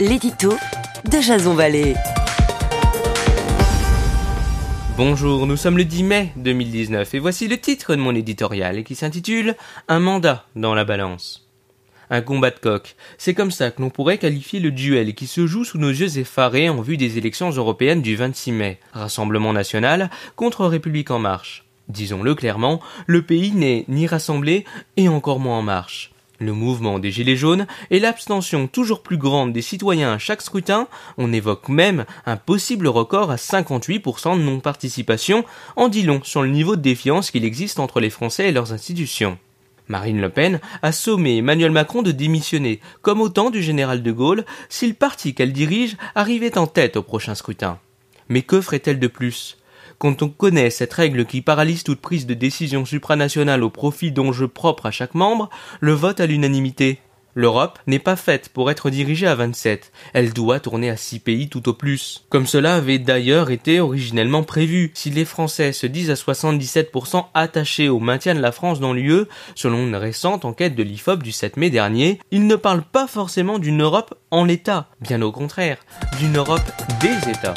l'édito de Jason Vallée. Bonjour, nous sommes le 10 mai 2019 et voici le titre de mon éditorial qui s'intitule Un mandat dans la balance. Un combat de coq, c'est comme ça que l'on pourrait qualifier le duel qui se joue sous nos yeux effarés en vue des élections européennes du 26 mai. Rassemblement national contre République en marche. Disons-le clairement, le pays n'est ni rassemblé et encore moins en marche. Le mouvement des Gilets jaunes et l'abstention toujours plus grande des citoyens à chaque scrutin, on évoque même un possible record à 58% de non-participation, en dit long sur le niveau de défiance qu'il existe entre les Français et leurs institutions. Marine Le Pen a sommé Emmanuel Macron de démissionner, comme au temps du général de Gaulle, si le parti qu'elle dirige arrivait en tête au prochain scrutin. Mais que ferait-elle de plus? Quand on connaît cette règle qui paralyse toute prise de décision supranationale au profit d'enjeux propres à chaque membre, le vote à l'unanimité. L'Europe n'est pas faite pour être dirigée à 27, elle doit tourner à 6 pays tout au plus. Comme cela avait d'ailleurs été originellement prévu. Si les Français se disent à 77% attachés au maintien de la France dans l'UE, selon une récente enquête de l'IFOP du 7 mai dernier, ils ne parlent pas forcément d'une Europe en l'état, bien au contraire, d'une Europe des États.